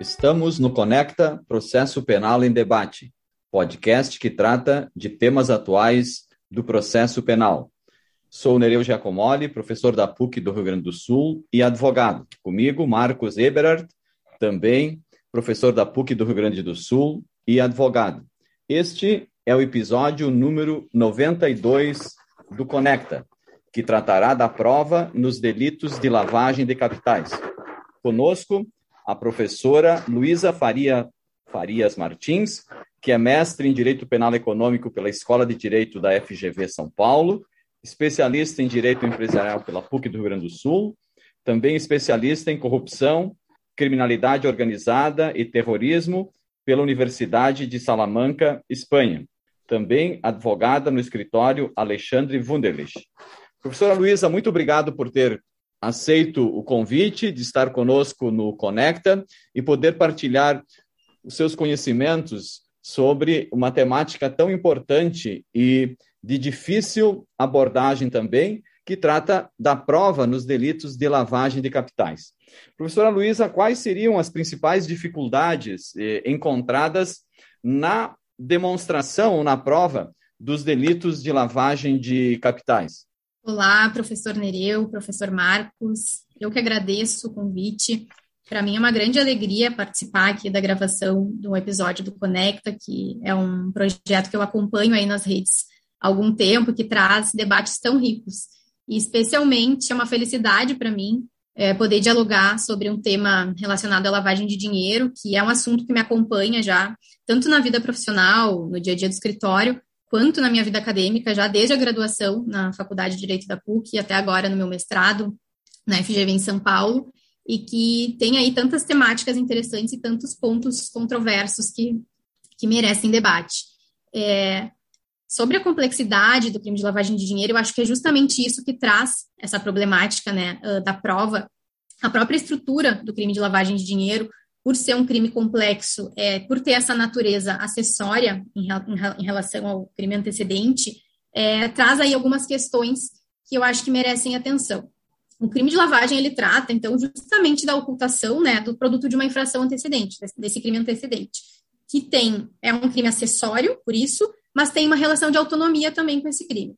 Estamos no Conecta Processo Penal em Debate, podcast que trata de temas atuais do processo penal. Sou Nereu Giacomoli, professor da PUC do Rio Grande do Sul e advogado. Comigo, Marcos Eberhardt, também professor da PUC do Rio Grande do Sul e advogado. Este é o episódio número 92 do Conecta, que tratará da prova nos delitos de lavagem de capitais. Conosco, a professora Luísa Faria, Farias Martins, que é mestre em Direito Penal Econômico pela Escola de Direito da FGV São Paulo, especialista em Direito Empresarial pela PUC do Rio Grande do Sul, também especialista em corrupção, criminalidade organizada e terrorismo pela Universidade de Salamanca, Espanha. Também advogada no escritório Alexandre Wunderlich. Professora Luísa, muito obrigado por ter aceito o convite de estar conosco no Conecta e poder partilhar os seus conhecimentos sobre uma temática tão importante e de difícil abordagem também, que trata da prova nos delitos de lavagem de capitais. Professora Luísa, quais seriam as principais dificuldades eh, encontradas na demonstração, na prova dos delitos de lavagem de capitais? Olá, professor Nereu, professor Marcos. Eu que agradeço o convite. Para mim é uma grande alegria participar aqui da gravação do episódio do Conecta, que é um projeto que eu acompanho aí nas redes há algum tempo, que traz debates tão ricos. E especialmente é uma felicidade para mim é, poder dialogar sobre um tema relacionado à lavagem de dinheiro, que é um assunto que me acompanha já, tanto na vida profissional, no dia a dia do escritório, quanto na minha vida acadêmica, já desde a graduação na Faculdade de Direito da PUC e até agora no meu mestrado na FGV em São Paulo, e que tem aí tantas temáticas interessantes e tantos pontos controversos que, que merecem debate. É, sobre a complexidade do crime de lavagem de dinheiro, eu acho que é justamente isso que traz essa problemática né, da prova, a própria estrutura do crime de lavagem de dinheiro, por ser um crime complexo, é, por ter essa natureza acessória em, em, em relação ao crime antecedente, é, traz aí algumas questões que eu acho que merecem atenção. O crime de lavagem, ele trata, então, justamente da ocultação, né, do produto de uma infração antecedente, desse, desse crime antecedente, que tem, é um crime acessório, por isso, mas tem uma relação de autonomia também com esse crime.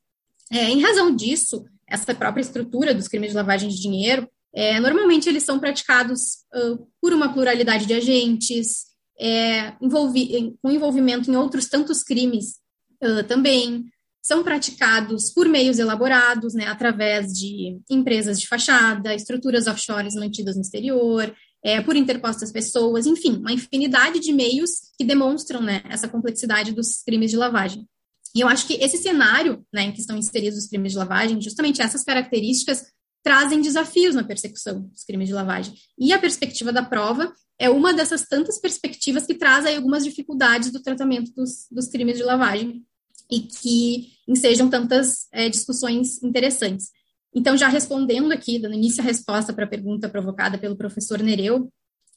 É, em razão disso, essa própria estrutura dos crimes de lavagem de dinheiro, é, normalmente eles são praticados uh, por uma pluralidade de agentes, é, envolvi com envolvimento em outros tantos crimes uh, também, são praticados por meios elaborados, né, através de empresas de fachada, estruturas offshores mantidas no exterior, é, por interpostas pessoas, enfim, uma infinidade de meios que demonstram né, essa complexidade dos crimes de lavagem. E eu acho que esse cenário né, em que estão inseridos os crimes de lavagem, justamente essas características trazem desafios na persecução dos crimes de lavagem. E a perspectiva da prova é uma dessas tantas perspectivas que traz aí algumas dificuldades do tratamento dos, dos crimes de lavagem e que ensejam tantas é, discussões interessantes. Então, já respondendo aqui, dando início à resposta para a pergunta provocada pelo professor Nereu,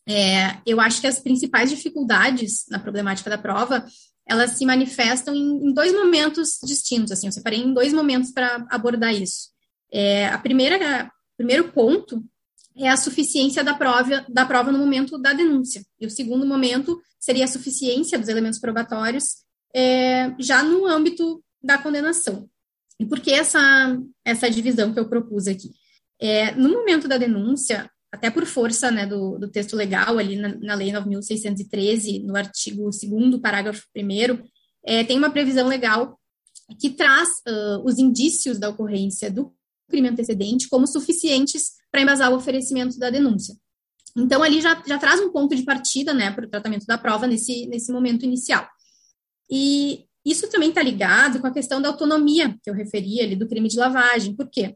é, eu acho que as principais dificuldades na problemática da prova, elas se manifestam em, em dois momentos distintos, assim, eu separei em dois momentos para abordar isso. É, a primeira, primeiro ponto é a suficiência da prova, da prova no momento da denúncia. E o segundo momento seria a suficiência dos elementos probatórios é, já no âmbito da condenação. E por que essa, essa divisão que eu propus aqui? É, no momento da denúncia, até por força né, do, do texto legal, ali na, na Lei 9.613, no artigo 2, parágrafo 1, é, tem uma previsão legal que traz uh, os indícios da ocorrência do crime antecedente como suficientes para embasar o oferecimento da denúncia. Então, ali já, já traz um ponto de partida né, para o tratamento da prova nesse, nesse momento inicial. E isso também está ligado com a questão da autonomia que eu referi ali do crime de lavagem. Por quê?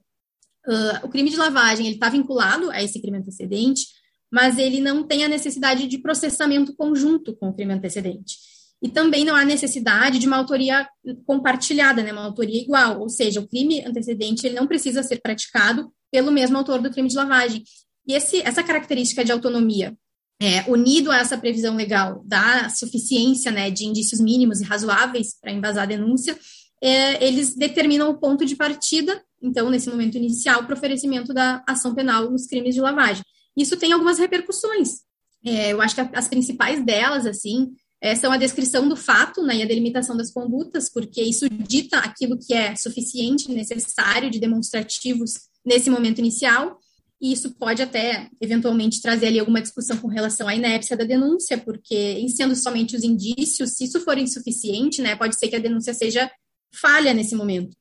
Uh, o crime de lavagem ele está vinculado a esse crime antecedente, mas ele não tem a necessidade de processamento conjunto com o crime antecedente. E também não há necessidade de uma autoria compartilhada, né, uma autoria igual, ou seja, o crime antecedente ele não precisa ser praticado pelo mesmo autor do crime de lavagem. E esse, essa característica de autonomia, é, unido a essa previsão legal da suficiência né, de indícios mínimos e razoáveis para embasar a denúncia, é, eles determinam o ponto de partida, então, nesse momento inicial, para o oferecimento da ação penal nos crimes de lavagem. Isso tem algumas repercussões É, eu acho que as principais delas, assim, é, são a descrição do fato né, e a delimitação das condutas, porque isso dita aquilo que é suficiente, necessário, de demonstrativos nesse momento inicial, e isso pode até, eventualmente, trazer ali alguma discussão com relação à inépcia da denúncia, porque, em sendo somente os indícios, se isso for insuficiente, né, pode ser que a denúncia seja falha nesse momento.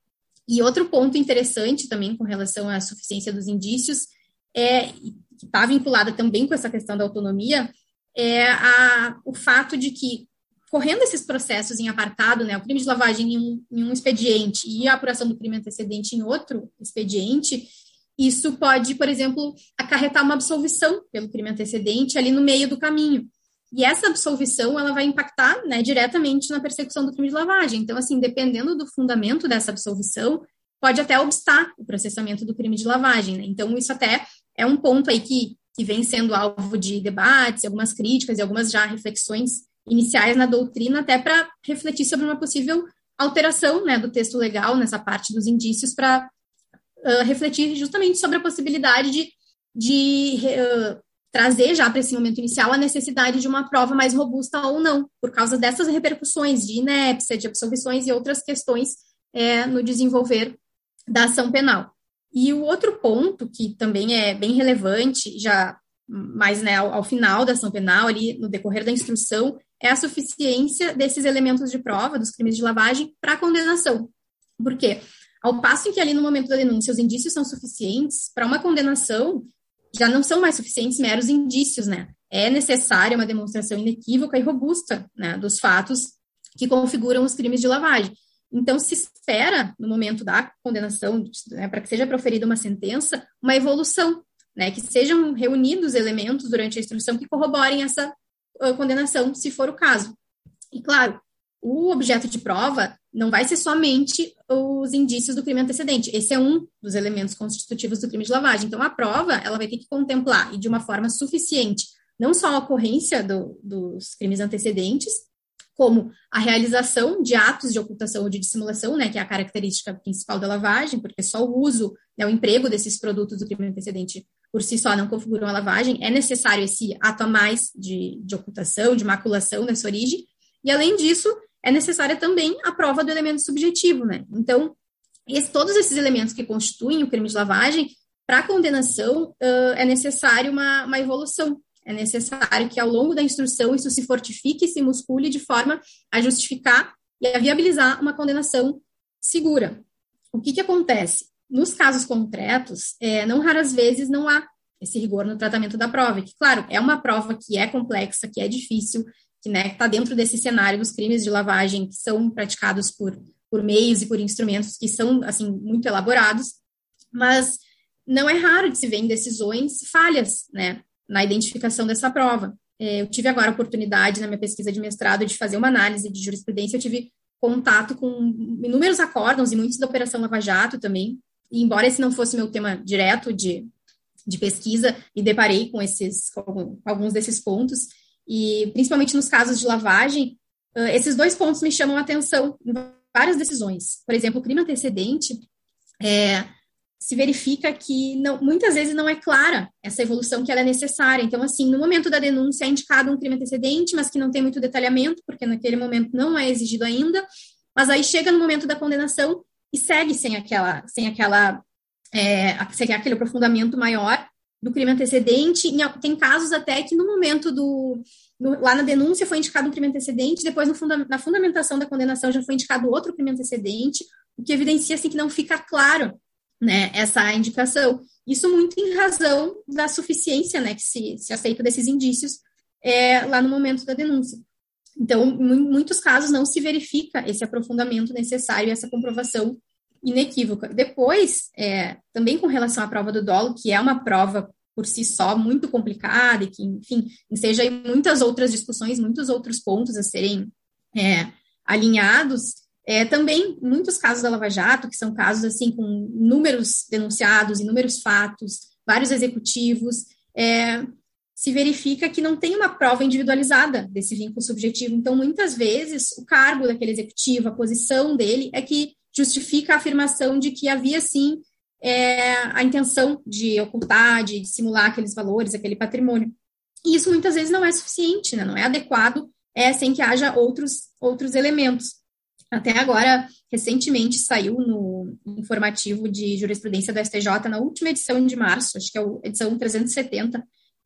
E outro ponto interessante também com relação à suficiência dos indícios é que está vinculada também com essa questão da autonomia, é a, o fato de que, correndo esses processos em apartado, né, o crime de lavagem em um, em um expediente e a apuração do crime antecedente em outro expediente, isso pode, por exemplo, acarretar uma absolvição pelo crime antecedente ali no meio do caminho. E essa absolvição, ela vai impactar né, diretamente na persecução do crime de lavagem. Então, assim, dependendo do fundamento dessa absolvição, pode até obstar o processamento do crime de lavagem. Né? Então, isso até é um ponto aí que, que vem sendo alvo de debates, algumas críticas e algumas já reflexões iniciais na doutrina, até para refletir sobre uma possível alteração né, do texto legal nessa parte dos indícios para uh, refletir justamente sobre a possibilidade de, de uh, trazer já para esse momento inicial a necessidade de uma prova mais robusta ou não, por causa dessas repercussões de inépcia, de absolvições e outras questões é, no desenvolver da ação penal. E o outro ponto que também é bem relevante, já mais né, ao, ao final da ação penal, ali no decorrer da instrução, é a suficiência desses elementos de prova, dos crimes de lavagem, para a condenação. Por quê? Ao passo em que ali no momento da denúncia os indícios são suficientes, para uma condenação já não são mais suficientes meros indícios, né? É necessária uma demonstração inequívoca e robusta né, dos fatos que configuram os crimes de lavagem. Então, se espera, no momento da condenação, né, para que seja proferida uma sentença, uma evolução, né, que sejam reunidos elementos durante a instrução que corroborem essa uh, condenação, se for o caso. E, claro, o objeto de prova não vai ser somente os indícios do crime antecedente. Esse é um dos elementos constitutivos do crime de lavagem. Então, a prova ela vai ter que contemplar, e de uma forma suficiente, não só a ocorrência do, dos crimes antecedentes, como a realização de atos de ocultação ou de dissimulação, né, que é a característica principal da lavagem, porque só o uso, né, o emprego desses produtos do crime antecedente por si só não configuram a lavagem, é necessário esse ato a mais de, de ocultação, de maculação dessa origem, e além disso, é necessária também a prova do elemento subjetivo, né? Então, esse, todos esses elementos que constituem o crime de lavagem, para a condenação, uh, é necessário uma, uma evolução. É necessário que, ao longo da instrução, isso se fortifique e se muscule de forma a justificar e a viabilizar uma condenação segura. O que, que acontece? Nos casos concretos, é, não raras vezes não há esse rigor no tratamento da prova, que, claro, é uma prova que é complexa, que é difícil, que né, está dentro desse cenário dos crimes de lavagem que são praticados por, por meios e por instrumentos que são assim muito elaborados, mas não é raro de se ver em decisões falhas né, na identificação dessa prova. É, eu tive agora a oportunidade, na minha pesquisa de mestrado, de fazer uma análise de jurisprudência, eu tive contato com inúmeros acórdãos e muitos da Operação Lava Jato também, e embora esse não fosse meu tema direto de, de pesquisa, me deparei com esses com alguns desses pontos, e principalmente nos casos de lavagem, esses dois pontos me chamam a atenção em várias decisões. Por exemplo, o crime antecedente é, se verifica que não, muitas vezes não é clara essa evolução que ela é necessária. Então, assim, no momento da denúncia é indicado um crime antecedente, mas que não tem muito detalhamento, porque naquele momento não é exigido ainda, mas aí chega no momento da condenação e segue sem aquela, sem aquela, é, sem aquele aprofundamento maior do crime antecedente. Tem casos até que no momento do. No, lá na denúncia foi indicado um crime antecedente, depois funda, na fundamentação da condenação já foi indicado outro crime antecedente, o que evidencia assim, que não fica claro né, essa indicação. Isso muito em razão da suficiência né, que se, se aceita desses indícios é, lá no momento da denúncia. Então, em muitos casos, não se verifica esse aprofundamento necessário, essa comprovação inequívoca. Depois, é, também com relação à prova do dolo, que é uma prova por si só muito complicada e que, enfim, seja muitas outras discussões, muitos outros pontos a serem é, alinhados, é, também muitos casos da Lava Jato, que são casos assim com números denunciados, inúmeros fatos, vários executivos, é, se verifica que não tem uma prova individualizada desse vínculo subjetivo. Então, muitas vezes, o cargo daquele executivo, a posição dele, é que justifica a afirmação de que havia sim é, a intenção de ocultar, de simular aqueles valores, aquele patrimônio. e isso muitas vezes não é suficiente, né? não é adequado, é, sem que haja outros, outros elementos. Até agora, recentemente, saiu no informativo de jurisprudência do STJ, na última edição de março, acho que é a edição 370,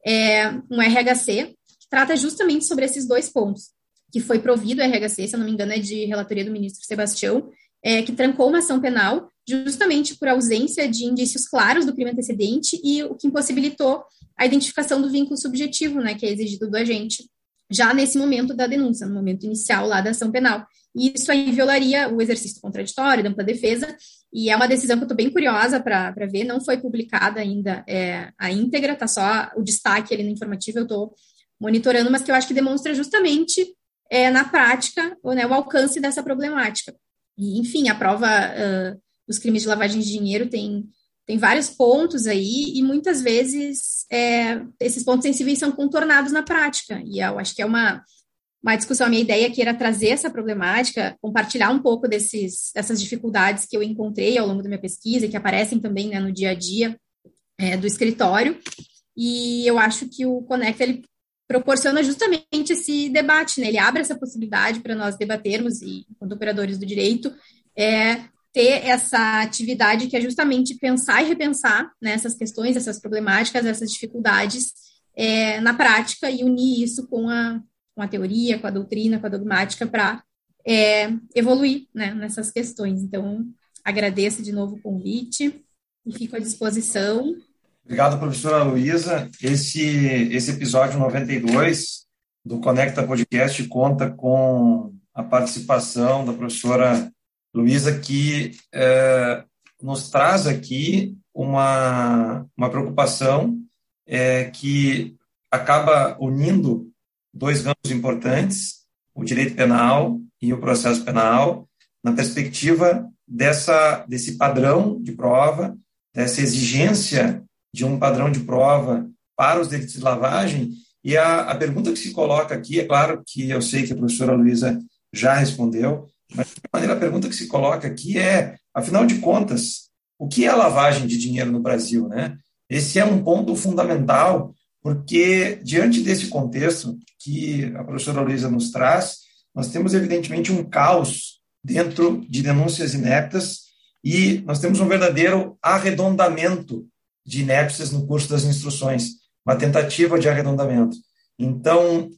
é, um RHC, que trata justamente sobre esses dois pontos, que foi provido o RHC, se eu não me engano, é de relatoria do ministro Sebastião, é, que trancou uma ação penal justamente por ausência de indícios claros do crime antecedente e o que impossibilitou a identificação do vínculo subjetivo, né, que é exigido do agente, já nesse momento da denúncia, no momento inicial lá da ação penal. E isso aí violaria o exercício contraditório, da ampla defesa, e é uma decisão que eu estou bem curiosa para ver, não foi publicada ainda é, a íntegra, está só o destaque ali no informativo, eu estou monitorando, mas que eu acho que demonstra justamente é, na prática né, o alcance dessa problemática. E, enfim, a prova uh, dos crimes de lavagem de dinheiro tem, tem vários pontos aí, e muitas vezes é, esses pontos sensíveis são contornados na prática, e eu acho que é uma uma discussão. A minha ideia aqui era trazer essa problemática, compartilhar um pouco desses, dessas dificuldades que eu encontrei ao longo da minha pesquisa, que aparecem também né, no dia a dia é, do escritório. E eu acho que o Conecta ele proporciona justamente esse debate, né? Ele abre essa possibilidade para nós debatermos e, enquanto operadores do direito, é, ter essa atividade que é justamente pensar e repensar nessas né, questões, essas problemáticas, essas dificuldades é, na prática e unir isso com a, com a teoria, com a doutrina, com a dogmática, para é, evoluir né, nessas questões. Então, agradeço de novo o convite e fico à disposição. Obrigado, professora Luísa. Esse, esse episódio 92 do Conecta Podcast conta com a participação da professora Luísa, que é, nos traz aqui uma, uma preocupação é, que acaba unindo dois ramos importantes, o direito penal e o processo penal, na perspectiva dessa, desse padrão de prova, dessa exigência de um padrão de prova para os delitos de lavagem. E a, a pergunta que se coloca aqui, é claro que eu sei que a professora Luísa já respondeu, mas de maneira a pergunta que se coloca aqui é, afinal de contas, o que é lavagem de dinheiro no Brasil, né? Esse é um ponto fundamental, porque diante desse contexto, que a professora Luísa nos traz, nós temos, evidentemente, um caos dentro de denúncias ineptas e nós temos um verdadeiro arredondamento de inépcias no curso das instruções, uma tentativa de arredondamento. Então,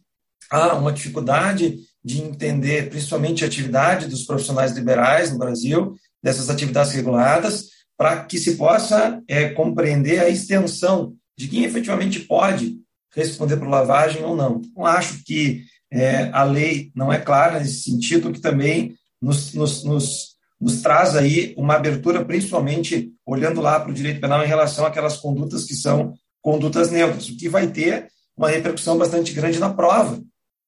há uma dificuldade de entender, principalmente, a atividade dos profissionais liberais no Brasil, dessas atividades reguladas, para que se possa é, compreender a extensão de quem efetivamente pode responder por lavagem ou não. Então, acho que é, a lei não é clara nesse sentido, que também nos, nos, nos, nos traz aí uma abertura, principalmente olhando lá para o direito penal em relação àquelas condutas que são condutas neutras, o que vai ter uma repercussão bastante grande na prova.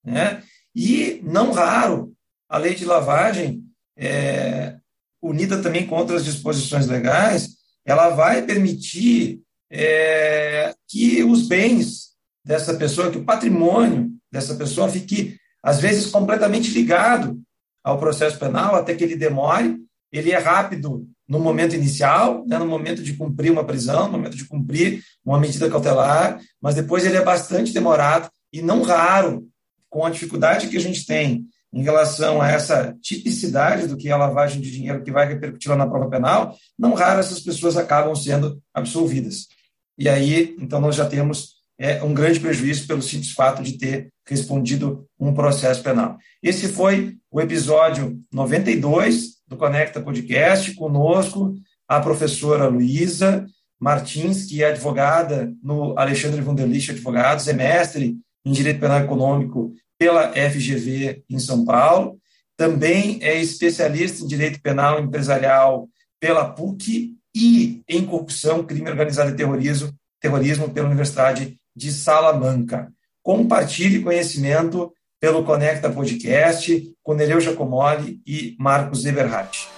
Né? E, não raro, a lei de lavagem, é, unida também com outras disposições legais, ela vai permitir é, que os bens dessa pessoa, que o patrimônio dessa pessoa fique, às vezes, completamente ligado ao processo penal, até que ele demore. Ele é rápido no momento inicial, né, no momento de cumprir uma prisão, no momento de cumprir uma medida cautelar, mas depois ele é bastante demorado e não raro, com a dificuldade que a gente tem em relação a essa tipicidade do que é a lavagem de dinheiro que vai repercutir lá na prova penal, não raro essas pessoas acabam sendo absolvidas. E aí, então, nós já temos é, um grande prejuízo pelo simples fato de ter respondido um processo penal. Esse foi o episódio 92 do Conecta Podcast, conosco a professora Luísa Martins, que é advogada no Alexandre Wunderlich Advogados, é mestre em Direito Penal Econômico pela FGV em São Paulo, também é especialista em Direito Penal Empresarial pela PUC e em corrupção, crime organizado e terrorismo, terrorismo pela Universidade de Salamanca. Compartilhe conhecimento pelo Conecta Podcast com Nereu Giacomoli e Marcos Eberhardt.